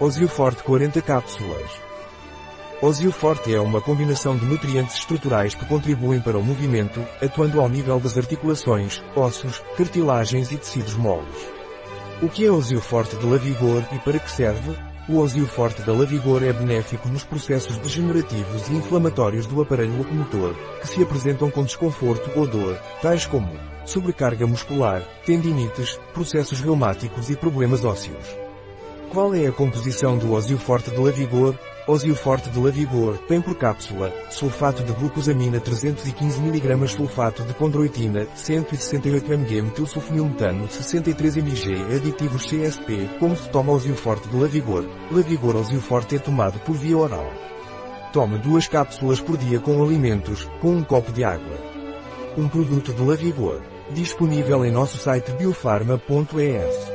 Osioforte 40 cápsulas. Osioforte é uma combinação de nutrientes estruturais que contribuem para o movimento, atuando ao nível das articulações, ossos, cartilagens e tecidos moles. O que é Osioforte de Lavigor e para que serve? O Osioforte da Lavigor é benéfico nos processos degenerativos e inflamatórios do aparelho locomotor, que se apresentam com desconforto ou dor, tais como sobrecarga muscular, tendinites, processos reumáticos e problemas ósseos. Qual é a composição do Osioforte de Lavigor? Osioforte de Lavigor tem por cápsula sulfato de glucosamina 315 mg sulfato de condroitina 168 mg metilsulfonilmetano 63 mg aditivos CSP como se toma Osioforte de Lavigor. Lavigor Osioforte é tomado por via oral. Tome duas cápsulas por dia com alimentos, com um copo de água. Um produto de Lavigor. Disponível em nosso site biofarma.es.